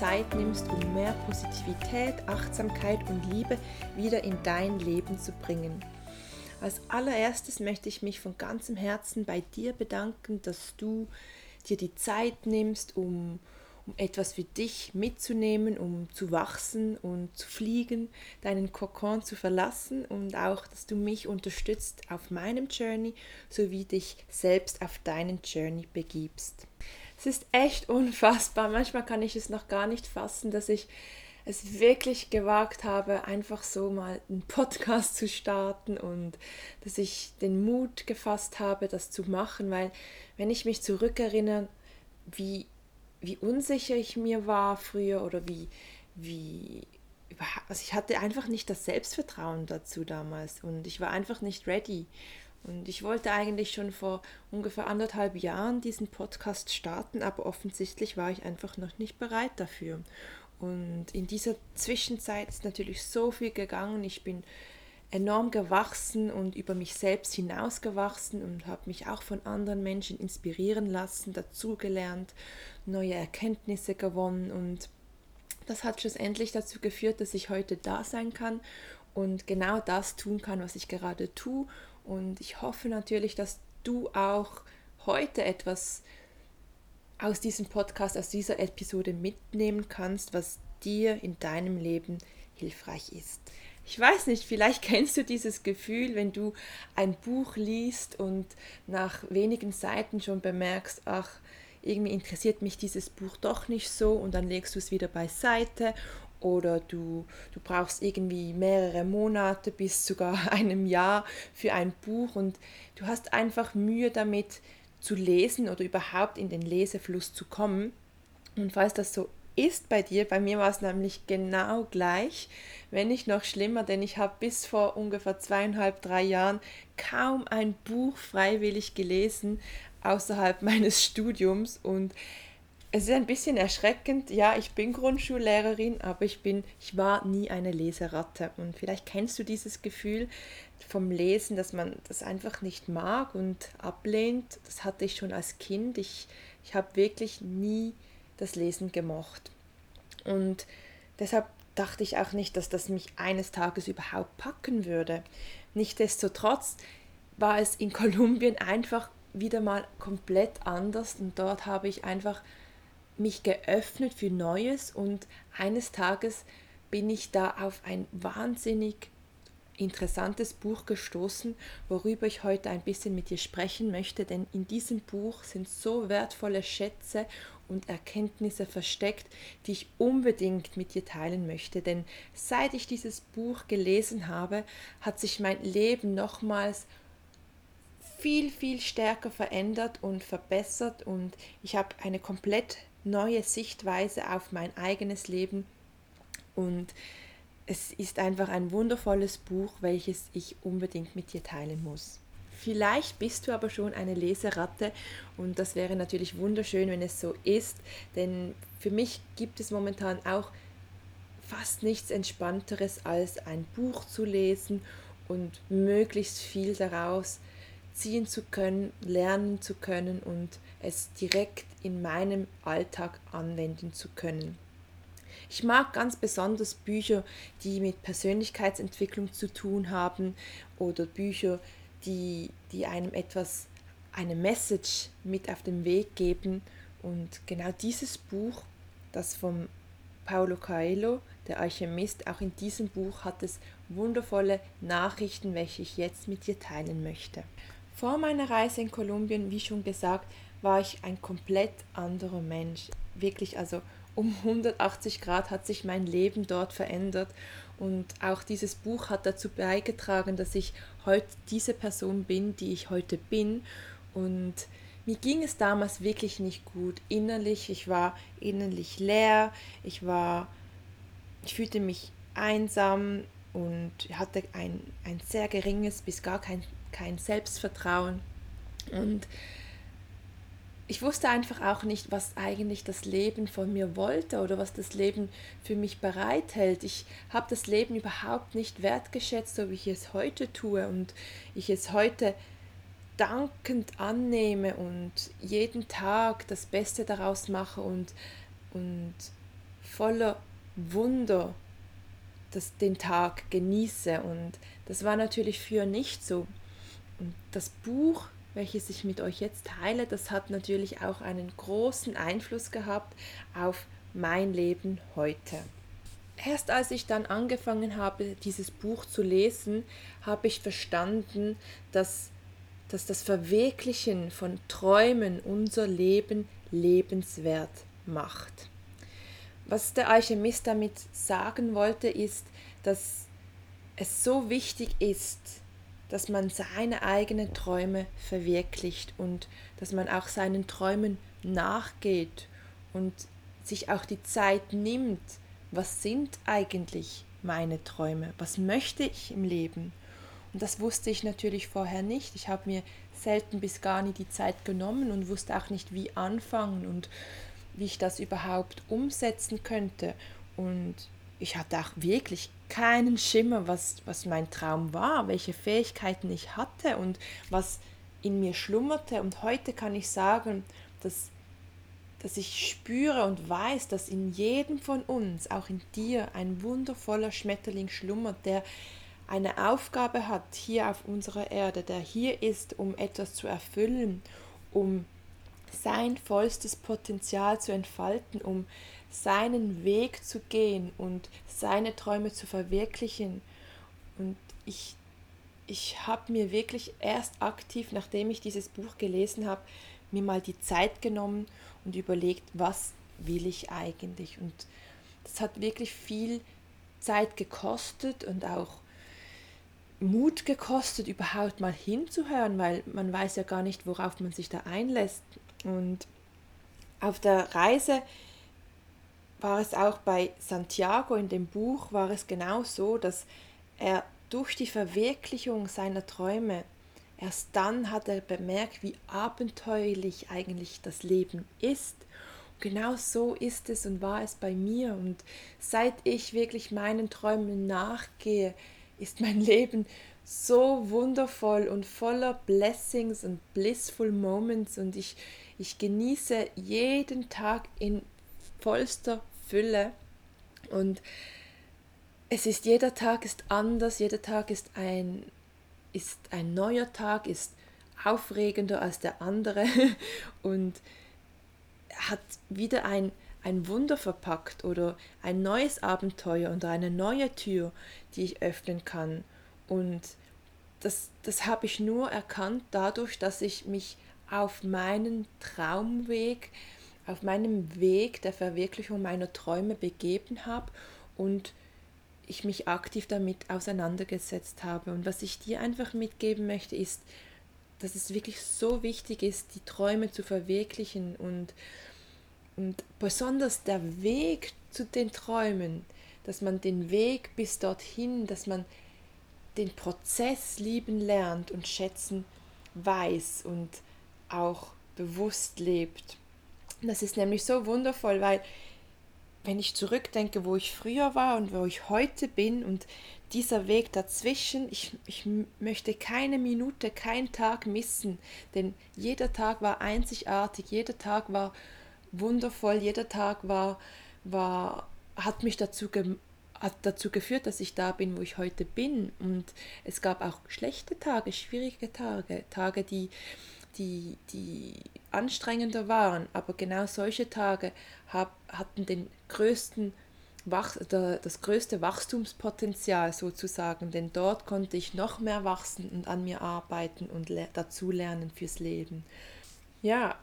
Zeit nimmst, um mehr Positivität, Achtsamkeit und Liebe wieder in dein Leben zu bringen. Als allererstes möchte ich mich von ganzem Herzen bei dir bedanken, dass du dir die Zeit nimmst, um etwas für dich mitzunehmen, um zu wachsen und zu fliegen, deinen Kokon zu verlassen und auch, dass du mich unterstützt auf meinem Journey sowie dich selbst auf deinen Journey begibst. Es ist echt unfassbar. Manchmal kann ich es noch gar nicht fassen, dass ich es wirklich gewagt habe, einfach so mal einen Podcast zu starten und dass ich den Mut gefasst habe, das zu machen, weil wenn ich mich zurückerinnere, wie, wie unsicher ich mir war früher oder wie, wie also ich hatte einfach nicht das Selbstvertrauen dazu damals und ich war einfach nicht ready. Und ich wollte eigentlich schon vor ungefähr anderthalb Jahren diesen Podcast starten, aber offensichtlich war ich einfach noch nicht bereit dafür. Und in dieser Zwischenzeit ist natürlich so viel gegangen. Ich bin enorm gewachsen und über mich selbst hinausgewachsen und habe mich auch von anderen Menschen inspirieren lassen, dazugelernt, neue Erkenntnisse gewonnen und das hat schlussendlich dazu geführt, dass ich heute da sein kann und genau das tun kann, was ich gerade tue und ich hoffe natürlich, dass du auch heute etwas aus diesem Podcast, aus dieser Episode mitnehmen kannst, was dir in deinem Leben hilfreich ist. Ich weiß nicht, vielleicht kennst du dieses Gefühl, wenn du ein Buch liest und nach wenigen Seiten schon bemerkst, ach, irgendwie interessiert mich dieses Buch doch nicht so und dann legst du es wieder beiseite oder du, du brauchst irgendwie mehrere Monate bis sogar einem Jahr für ein Buch und du hast einfach Mühe damit zu lesen oder überhaupt in den Lesefluss zu kommen. Und falls das so ist bei dir, bei mir war es nämlich genau gleich, wenn nicht noch schlimmer, denn ich habe bis vor ungefähr zweieinhalb, drei Jahren kaum ein Buch freiwillig gelesen außerhalb meines Studiums und es ist ein bisschen erschreckend. Ja, ich bin Grundschullehrerin, aber ich bin, ich war nie eine Leseratte. Und vielleicht kennst du dieses Gefühl vom Lesen, dass man das einfach nicht mag und ablehnt. Das hatte ich schon als Kind. Ich, ich habe wirklich nie das Lesen gemocht. Und deshalb dachte ich auch nicht, dass das mich eines Tages überhaupt packen würde. Nichtsdestotrotz war es in Kolumbien einfach wieder mal komplett anders und dort habe ich einfach mich geöffnet für Neues und eines Tages bin ich da auf ein wahnsinnig interessantes Buch gestoßen, worüber ich heute ein bisschen mit dir sprechen möchte, denn in diesem Buch sind so wertvolle Schätze und Erkenntnisse versteckt, die ich unbedingt mit dir teilen möchte, denn seit ich dieses Buch gelesen habe, hat sich mein Leben nochmals viel, viel stärker verändert und verbessert und ich habe eine komplett neue Sichtweise auf mein eigenes Leben und es ist einfach ein wundervolles Buch, welches ich unbedingt mit dir teilen muss. Vielleicht bist du aber schon eine Leseratte und das wäre natürlich wunderschön, wenn es so ist, denn für mich gibt es momentan auch fast nichts Entspannteres als ein Buch zu lesen und möglichst viel daraus ziehen zu können, lernen zu können und es direkt in meinem Alltag anwenden zu können. Ich mag ganz besonders Bücher, die mit Persönlichkeitsentwicklung zu tun haben oder Bücher, die, die einem etwas, eine Message mit auf den Weg geben. Und genau dieses Buch, das vom Paulo Coelho, der Alchemist, auch in diesem Buch hat es wundervolle Nachrichten, welche ich jetzt mit dir teilen möchte. Vor meiner Reise in Kolumbien, wie schon gesagt, war ich ein komplett anderer Mensch. Wirklich, also um 180 Grad hat sich mein Leben dort verändert und auch dieses Buch hat dazu beigetragen, dass ich heute diese Person bin, die ich heute bin und mir ging es damals wirklich nicht gut innerlich. Ich war innerlich leer, ich war, ich fühlte mich einsam und hatte ein, ein sehr geringes bis gar kein kein Selbstvertrauen. Und ich wusste einfach auch nicht, was eigentlich das Leben von mir wollte oder was das Leben für mich bereithält. Ich habe das Leben überhaupt nicht wertgeschätzt, so wie ich es heute tue und ich es heute dankend annehme und jeden Tag das Beste daraus mache und, und voller Wunder das, den Tag genieße. Und das war natürlich früher nicht so. Und das Buch, welches ich mit euch jetzt teile, das hat natürlich auch einen großen Einfluss gehabt auf mein Leben heute. Erst als ich dann angefangen habe, dieses Buch zu lesen, habe ich verstanden, dass, dass das Verwirklichen von Träumen unser Leben lebenswert macht. Was der Alchemist damit sagen wollte, ist, dass es so wichtig ist, dass man seine eigenen Träume verwirklicht und dass man auch seinen Träumen nachgeht und sich auch die Zeit nimmt, was sind eigentlich meine Träume, was möchte ich im Leben. Und das wusste ich natürlich vorher nicht. Ich habe mir selten bis gar nie die Zeit genommen und wusste auch nicht, wie anfangen und wie ich das überhaupt umsetzen könnte. Und ich hatte auch wirklich keinen Schimmer, was, was mein Traum war, welche Fähigkeiten ich hatte und was in mir schlummerte. Und heute kann ich sagen, dass, dass ich spüre und weiß, dass in jedem von uns, auch in dir, ein wundervoller Schmetterling schlummert, der eine Aufgabe hat hier auf unserer Erde, der hier ist, um etwas zu erfüllen, um sein vollstes Potenzial zu entfalten, um seinen Weg zu gehen und seine Träume zu verwirklichen. Und ich, ich habe mir wirklich erst aktiv, nachdem ich dieses Buch gelesen habe, mir mal die Zeit genommen und überlegt, was will ich eigentlich. Und das hat wirklich viel Zeit gekostet und auch Mut gekostet, überhaupt mal hinzuhören, weil man weiß ja gar nicht, worauf man sich da einlässt. Und auf der Reise war es auch bei Santiago in dem Buch, war es genau so, dass er durch die Verwirklichung seiner Träume, erst dann hat er bemerkt, wie abenteuerlich eigentlich das Leben ist. Genau so ist es und war es bei mir. Und seit ich wirklich meinen Träumen nachgehe, ist mein Leben so wundervoll und voller Blessings und blissful Moments und ich, ich genieße jeden Tag in vollster Fülle. Und es ist, jeder Tag ist anders, jeder Tag ist ein, ist ein neuer Tag, ist aufregender als der andere und hat wieder ein, ein Wunder verpackt oder ein neues Abenteuer oder eine neue Tür, die ich öffnen kann. Und das, das habe ich nur erkannt dadurch, dass ich mich auf meinen Traumweg auf meinem Weg der Verwirklichung meiner Träume begeben habe und ich mich aktiv damit auseinandergesetzt habe. Und was ich dir einfach mitgeben möchte, ist, dass es wirklich so wichtig ist, die Träume zu verwirklichen und, und besonders der Weg zu den Träumen, dass man den Weg bis dorthin, dass man den Prozess lieben lernt und schätzen weiß und auch bewusst lebt. Das ist nämlich so wundervoll, weil wenn ich zurückdenke, wo ich früher war und wo ich heute bin und dieser Weg dazwischen, ich, ich möchte keine Minute, keinen Tag missen, denn jeder Tag war einzigartig, jeder Tag war wundervoll, jeder Tag war, war hat mich dazu, ge, hat dazu geführt, dass ich da bin, wo ich heute bin. Und es gab auch schlechte Tage, schwierige Tage, Tage, die, die, die anstrengender waren, aber genau solche Tage hab, hatten den größten das größte Wachstumspotenzial sozusagen, denn dort konnte ich noch mehr wachsen und an mir arbeiten und dazulernen fürs Leben. Ja,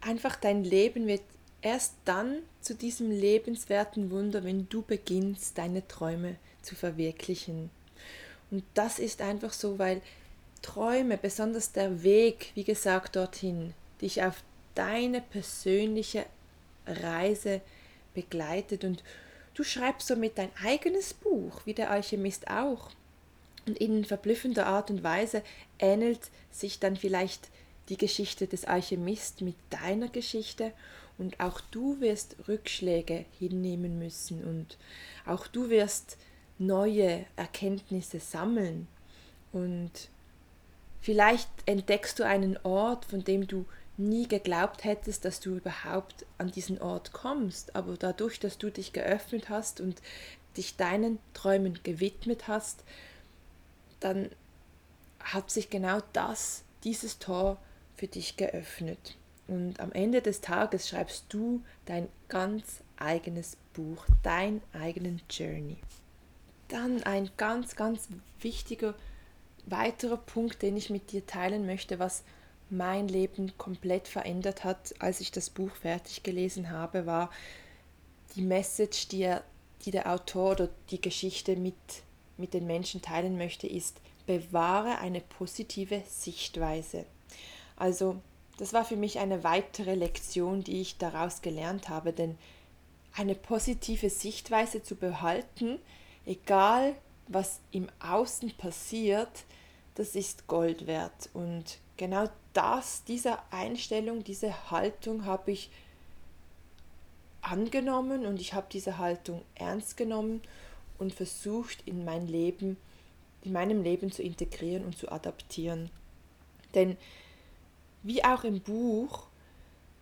einfach dein Leben wird erst dann zu diesem lebenswerten Wunder, wenn du beginnst, deine Träume zu verwirklichen. Und das ist einfach so, weil Träume, besonders der Weg, wie gesagt, dorthin, dich auf deine persönliche Reise begleitet. Und Du schreibst somit dein eigenes Buch, wie der Alchemist auch. Und in verblüffender Art und Weise ähnelt sich dann vielleicht die Geschichte des Alchemist mit deiner Geschichte. Und auch du wirst Rückschläge hinnehmen müssen. Und auch du wirst neue Erkenntnisse sammeln. Und vielleicht entdeckst du einen Ort, von dem du nie geglaubt hättest, dass du überhaupt an diesen Ort kommst. Aber dadurch, dass du dich geöffnet hast und dich deinen Träumen gewidmet hast, dann hat sich genau das, dieses Tor für dich geöffnet. Und am Ende des Tages schreibst du dein ganz eigenes Buch, dein eigenen Journey. Dann ein ganz, ganz wichtiger weiterer Punkt, den ich mit dir teilen möchte, was mein Leben komplett verändert hat, als ich das Buch fertig gelesen habe, war die Message, die, er, die der Autor oder die Geschichte mit, mit den Menschen teilen möchte, ist, bewahre eine positive Sichtweise. Also das war für mich eine weitere Lektion, die ich daraus gelernt habe, denn eine positive Sichtweise zu behalten, egal was im Außen passiert, das ist Gold wert. Und genau das, diese Einstellung, diese Haltung habe ich angenommen und ich habe diese Haltung ernst genommen und versucht in mein Leben, in meinem Leben zu integrieren und zu adaptieren. Denn wie auch im Buch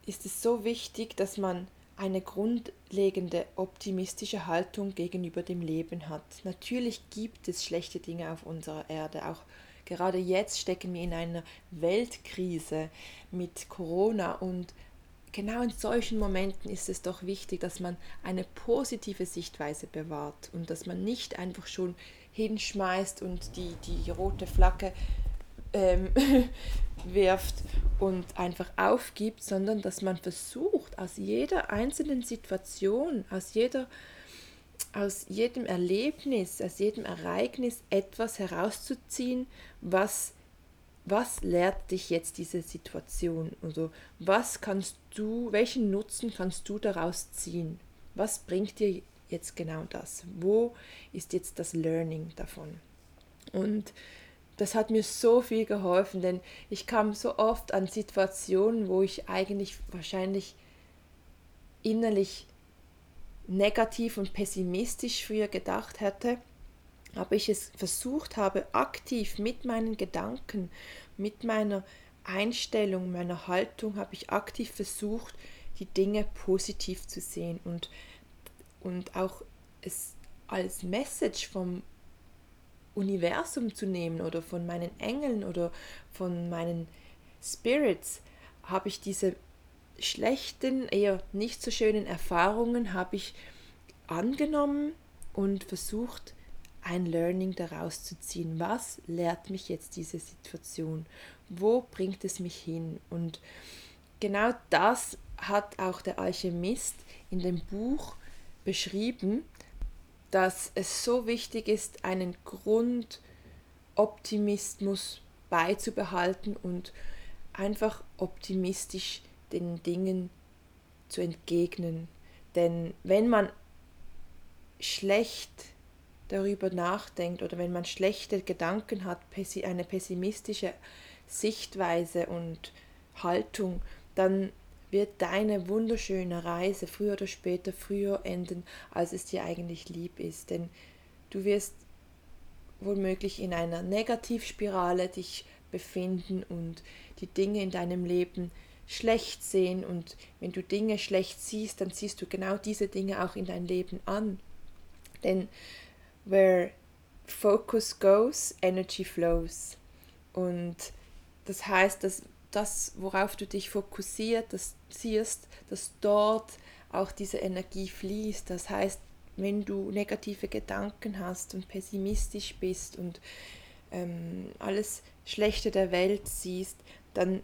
ist es so wichtig, dass man eine grundlegende optimistische Haltung gegenüber dem Leben hat. Natürlich gibt es schlechte Dinge auf unserer Erde, auch Gerade jetzt stecken wir in einer Weltkrise mit Corona und genau in solchen Momenten ist es doch wichtig, dass man eine positive Sichtweise bewahrt und dass man nicht einfach schon hinschmeißt und die, die rote Flagge ähm, wirft und einfach aufgibt, sondern dass man versucht, aus jeder einzelnen Situation, aus jeder aus jedem Erlebnis, aus jedem Ereignis etwas herauszuziehen, was, was lehrt dich jetzt diese Situation? Also was kannst du, welchen Nutzen kannst du daraus ziehen? Was bringt dir jetzt genau das? Wo ist jetzt das Learning davon? Und das hat mir so viel geholfen, denn ich kam so oft an Situationen, wo ich eigentlich wahrscheinlich innerlich negativ und pessimistisch früher gedacht hätte, aber ich es versucht habe, aktiv mit meinen Gedanken, mit meiner Einstellung, meiner Haltung, habe ich aktiv versucht, die Dinge positiv zu sehen und, und auch es als Message vom Universum zu nehmen oder von meinen Engeln oder von meinen Spirits, habe ich diese schlechten, eher nicht so schönen Erfahrungen habe ich angenommen und versucht, ein Learning daraus zu ziehen. Was lehrt mich jetzt diese Situation? Wo bringt es mich hin? Und genau das hat auch der Alchemist in dem Buch beschrieben, dass es so wichtig ist, einen Grundoptimismus beizubehalten und einfach optimistisch den Dingen zu entgegnen. Denn wenn man schlecht darüber nachdenkt oder wenn man schlechte Gedanken hat, eine pessimistische Sichtweise und Haltung, dann wird deine wunderschöne Reise früher oder später früher enden, als es dir eigentlich lieb ist. Denn du wirst womöglich in einer Negativspirale dich befinden und die Dinge in deinem Leben schlecht sehen und wenn du Dinge schlecht siehst, dann siehst du genau diese Dinge auch in dein Leben an. Denn where focus goes, energy flows. Und das heißt, dass das, worauf du dich fokussiert, das siehst, dass dort auch diese Energie fließt. Das heißt, wenn du negative Gedanken hast und pessimistisch bist und ähm, alles Schlechte der Welt siehst, dann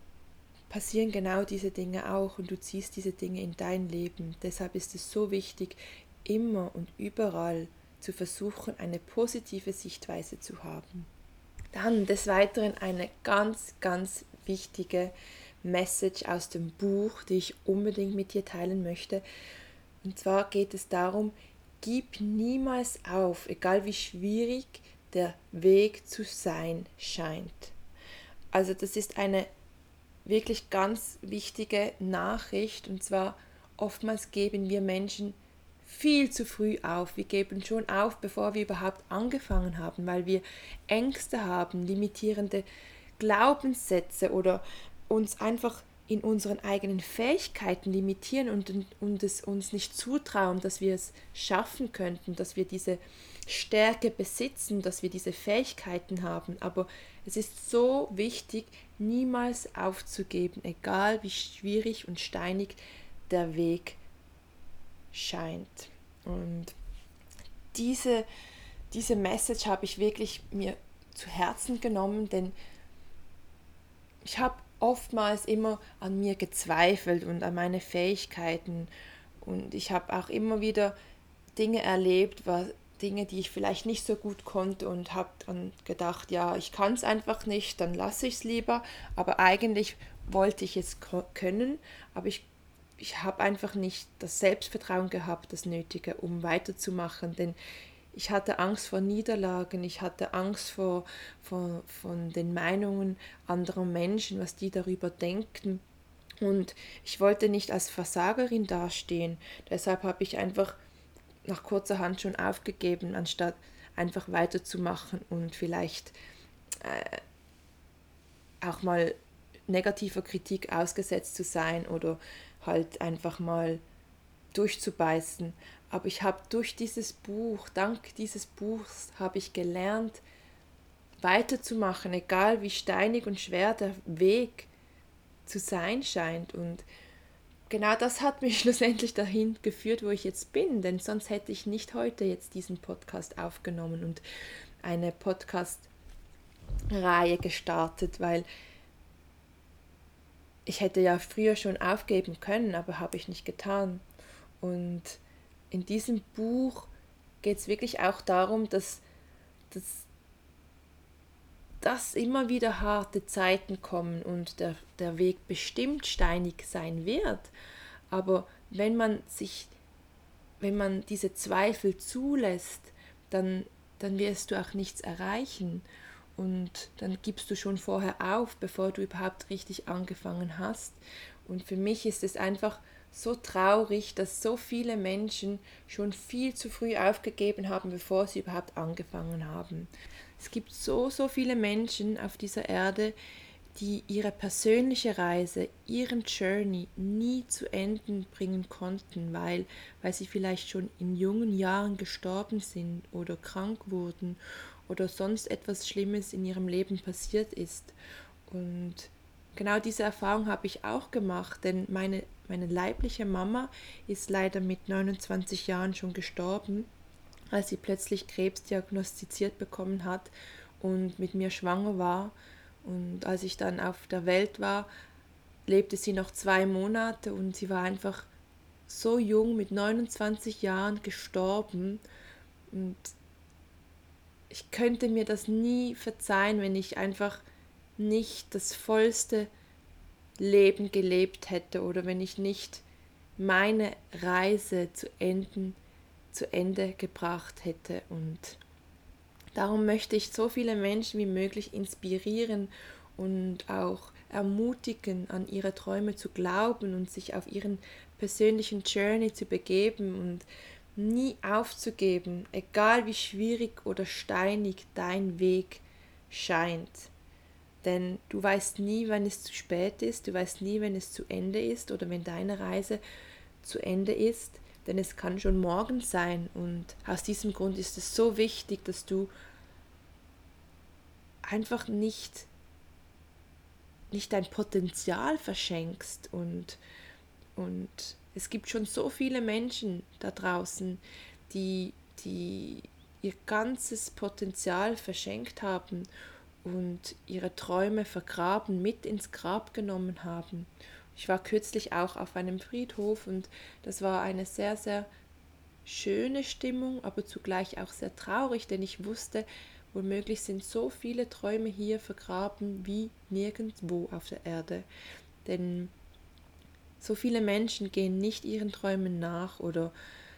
passieren genau diese Dinge auch und du ziehst diese Dinge in dein Leben. Deshalb ist es so wichtig, immer und überall zu versuchen, eine positive Sichtweise zu haben. Dann des Weiteren eine ganz, ganz wichtige Message aus dem Buch, die ich unbedingt mit dir teilen möchte. Und zwar geht es darum, gib niemals auf, egal wie schwierig der Weg zu sein scheint. Also das ist eine wirklich ganz wichtige Nachricht und zwar oftmals geben wir Menschen viel zu früh auf. Wir geben schon auf, bevor wir überhaupt angefangen haben, weil wir Ängste haben, limitierende Glaubenssätze oder uns einfach in unseren eigenen Fähigkeiten limitieren und, und es uns nicht zutrauen, dass wir es schaffen könnten, dass wir diese Stärke besitzen, dass wir diese Fähigkeiten haben. Aber es ist so wichtig, niemals aufzugeben, egal wie schwierig und steinig der Weg scheint. Und diese, diese Message habe ich wirklich mir zu Herzen genommen, denn ich habe oftmals immer an mir gezweifelt und an meine Fähigkeiten. Und ich habe auch immer wieder Dinge erlebt, was, Dinge, die ich vielleicht nicht so gut konnte und habe dann gedacht, ja, ich kann es einfach nicht, dann lasse ich es lieber. Aber eigentlich wollte ich es können, aber ich, ich habe einfach nicht das Selbstvertrauen gehabt, das Nötige, um weiterzumachen. Denn ich hatte Angst vor Niederlagen, ich hatte Angst vor, vor von den Meinungen anderer Menschen, was die darüber denken. Und ich wollte nicht als Versagerin dastehen. Deshalb habe ich einfach nach kurzer Hand schon aufgegeben, anstatt einfach weiterzumachen und vielleicht äh, auch mal negativer Kritik ausgesetzt zu sein oder halt einfach mal durchzubeißen. Aber ich habe durch dieses Buch, dank dieses Buchs, habe ich gelernt, weiterzumachen, egal wie steinig und schwer der Weg zu sein scheint. Und genau das hat mich schlussendlich dahin geführt, wo ich jetzt bin, denn sonst hätte ich nicht heute jetzt diesen Podcast aufgenommen und eine Podcast-Reihe gestartet, weil ich hätte ja früher schon aufgeben können, aber habe ich nicht getan. Und in diesem Buch geht es wirklich auch darum, dass, dass, dass immer wieder harte Zeiten kommen und der, der Weg bestimmt steinig sein wird. Aber wenn man sich, wenn man diese Zweifel zulässt, dann, dann wirst du auch nichts erreichen. Und dann gibst du schon vorher auf, bevor du überhaupt richtig angefangen hast. Und für mich ist es einfach so traurig, dass so viele Menschen schon viel zu früh aufgegeben haben, bevor sie überhaupt angefangen haben. Es gibt so, so viele Menschen auf dieser Erde, die ihre persönliche Reise, ihren Journey nie zu Ende bringen konnten, weil, weil sie vielleicht schon in jungen Jahren gestorben sind oder krank wurden oder sonst etwas Schlimmes in ihrem Leben passiert ist. Und genau diese Erfahrung habe ich auch gemacht, denn meine meine leibliche Mama ist leider mit 29 Jahren schon gestorben, als sie plötzlich Krebs diagnostiziert bekommen hat und mit mir schwanger war. Und als ich dann auf der Welt war, lebte sie noch zwei Monate und sie war einfach so jung, mit 29 Jahren gestorben. Und ich könnte mir das nie verzeihen, wenn ich einfach nicht das vollste Leben gelebt hätte oder wenn ich nicht meine Reise zu, enden, zu Ende gebracht hätte. Und darum möchte ich so viele Menschen wie möglich inspirieren und auch ermutigen, an ihre Träume zu glauben und sich auf ihren persönlichen Journey zu begeben und nie aufzugeben, egal wie schwierig oder steinig dein Weg scheint. Denn du weißt nie, wann es zu spät ist, du weißt nie, wenn es zu Ende ist oder wenn deine Reise zu Ende ist, denn es kann schon morgen sein. Und aus diesem Grund ist es so wichtig, dass du einfach nicht, nicht dein Potenzial verschenkst. Und, und es gibt schon so viele Menschen da draußen, die, die ihr ganzes Potenzial verschenkt haben und ihre Träume vergraben, mit ins Grab genommen haben. Ich war kürzlich auch auf einem Friedhof und das war eine sehr, sehr schöne Stimmung, aber zugleich auch sehr traurig, denn ich wusste, womöglich sind so viele Träume hier vergraben wie nirgendwo auf der Erde. Denn so viele Menschen gehen nicht ihren Träumen nach oder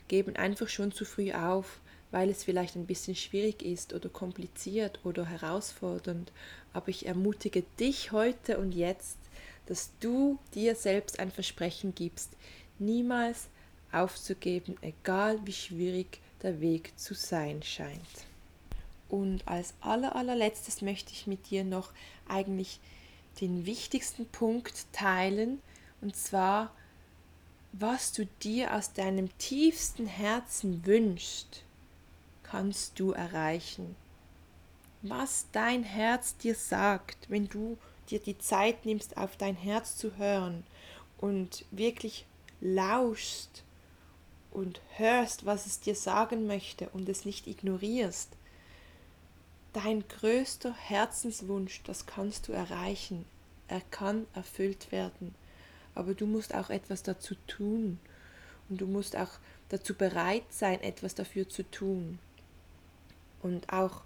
geben einfach schon zu früh auf, weil es vielleicht ein bisschen schwierig ist oder kompliziert oder herausfordernd. Aber ich ermutige dich heute und jetzt, dass du dir selbst ein Versprechen gibst, niemals aufzugeben, egal wie schwierig der Weg zu sein scheint. Und als aller, allerletztes möchte ich mit dir noch eigentlich den wichtigsten Punkt teilen, und zwar, was du dir aus deinem tiefsten Herzen wünschst kannst du erreichen. Was dein Herz dir sagt, wenn du dir die Zeit nimmst, auf dein Herz zu hören und wirklich lauschst und hörst, was es dir sagen möchte und es nicht ignorierst. Dein größter Herzenswunsch, das kannst du erreichen. Er kann erfüllt werden. Aber du musst auch etwas dazu tun. Und du musst auch dazu bereit sein, etwas dafür zu tun und auch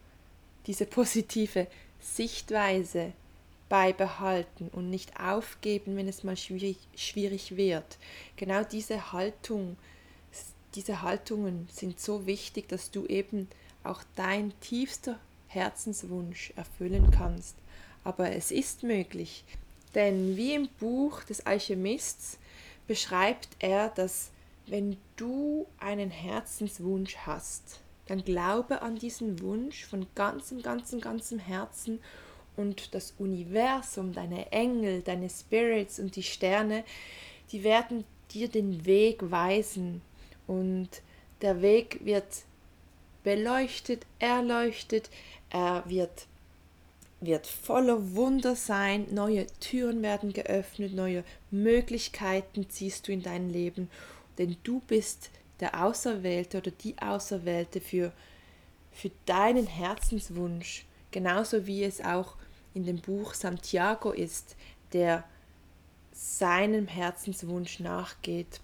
diese positive Sichtweise beibehalten und nicht aufgeben, wenn es mal schwierig, schwierig wird. Genau diese Haltung, diese Haltungen sind so wichtig, dass du eben auch dein tiefster Herzenswunsch erfüllen kannst. Aber es ist möglich, denn wie im Buch des Alchemists beschreibt er, dass wenn du einen Herzenswunsch hast, dann glaube an diesen Wunsch von ganzem, ganzem, ganzem Herzen und das Universum, deine Engel, deine Spirits und die Sterne, die werden dir den Weg weisen. Und der Weg wird beleuchtet, erleuchtet, er wird, wird voller Wunder sein, neue Türen werden geöffnet, neue Möglichkeiten ziehst du in dein Leben, denn du bist der Auserwählte oder die Auserwählte für, für deinen Herzenswunsch, genauso wie es auch in dem Buch Santiago ist, der seinem Herzenswunsch nachgeht.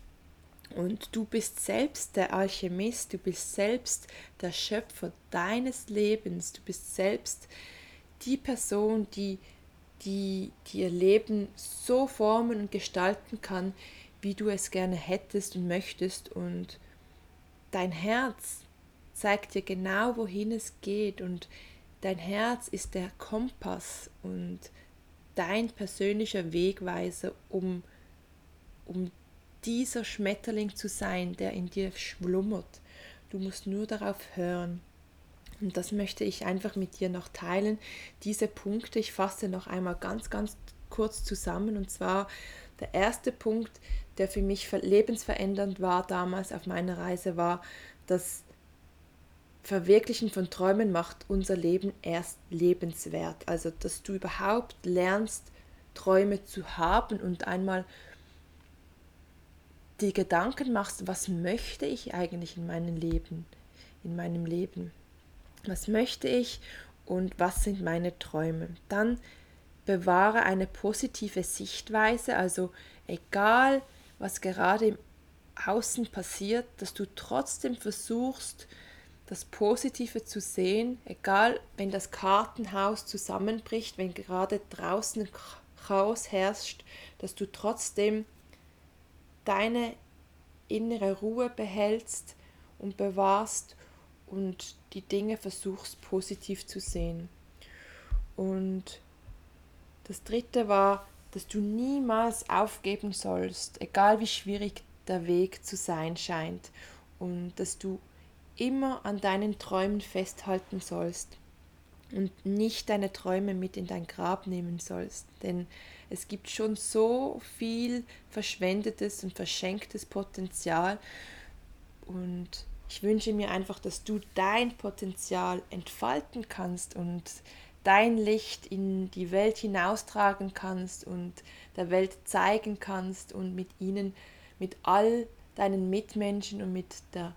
Und du bist selbst der Alchemist, du bist selbst der Schöpfer deines Lebens, du bist selbst die Person, die, die, die ihr Leben so formen und gestalten kann, wie du es gerne hättest und möchtest und dein Herz zeigt dir genau, wohin es geht und dein Herz ist der Kompass und dein persönlicher Wegweiser, um, um dieser Schmetterling zu sein, der in dir schlummert. Du musst nur darauf hören. Und das möchte ich einfach mit dir noch teilen. Diese Punkte, ich fasse noch einmal ganz, ganz kurz zusammen. Und zwar der erste Punkt, der für mich lebensverändernd war damals auf meiner Reise, war, das Verwirklichen von Träumen macht unser Leben erst lebenswert. Also, dass du überhaupt lernst, Träume zu haben und einmal die Gedanken machst, was möchte ich eigentlich in meinem Leben, in meinem Leben? Was möchte ich und was sind meine Träume? Dann bewahre eine positive Sichtweise, also egal was gerade im Außen passiert, dass du trotzdem versuchst, das Positive zu sehen, egal wenn das Kartenhaus zusammenbricht, wenn gerade draußen Chaos herrscht, dass du trotzdem deine innere Ruhe behältst und bewahrst und die Dinge versuchst positiv zu sehen. Und das dritte war, dass du niemals aufgeben sollst, egal wie schwierig der Weg zu sein scheint, und dass du immer an deinen Träumen festhalten sollst und nicht deine Träume mit in dein Grab nehmen sollst, denn es gibt schon so viel verschwendetes und verschenktes Potenzial und ich wünsche mir einfach, dass du dein Potenzial entfalten kannst und dein Licht in die Welt hinaustragen kannst und der Welt zeigen kannst und mit ihnen, mit all deinen Mitmenschen und mit der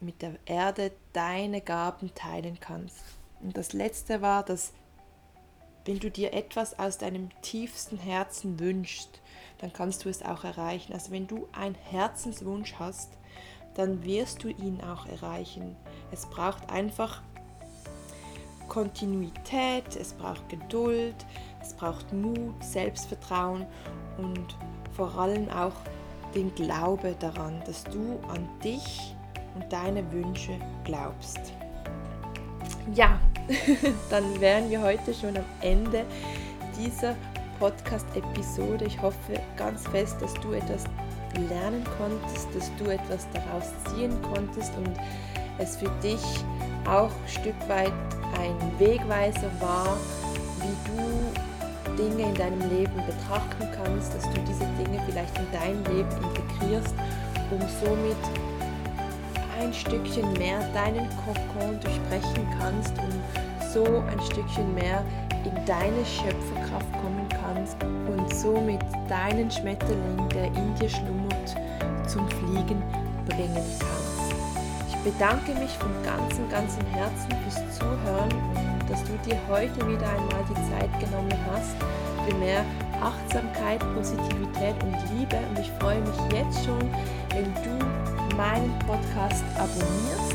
mit der Erde deine Gaben teilen kannst. Und das letzte war, dass wenn du dir etwas aus deinem tiefsten Herzen wünschst, dann kannst du es auch erreichen. Also wenn du einen Herzenswunsch hast, dann wirst du ihn auch erreichen. Es braucht einfach Kontinuität, es braucht Geduld, es braucht Mut, Selbstvertrauen und vor allem auch den Glaube daran, dass du an dich und deine Wünsche glaubst. Ja, dann wären wir heute schon am Ende dieser Podcast-Episode. Ich hoffe ganz fest, dass du etwas lernen konntest, dass du etwas daraus ziehen konntest und es für dich auch ein Stück weit ein Wegweiser war, wie du Dinge in deinem Leben betrachten kannst, dass du diese Dinge vielleicht in dein Leben integrierst, um somit ein Stückchen mehr deinen Kokon durchbrechen kannst und so ein Stückchen mehr in deine Schöpferkraft kommen kannst und somit deinen Schmetterling, der in dir schlummert, zum Fliegen bringen kannst. Bedanke mich von ganzem, ganzem Herzen fürs Zuhören und dass du dir heute wieder einmal die Zeit genommen hast für mehr Achtsamkeit, Positivität und Liebe. Und ich freue mich jetzt schon, wenn du meinen Podcast abonnierst.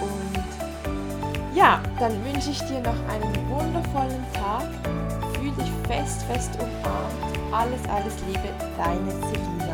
Und ja, dann wünsche ich dir noch einen wundervollen Tag. Fühl dich fest, fest umarmt. Alles, alles Liebe, deine Selina.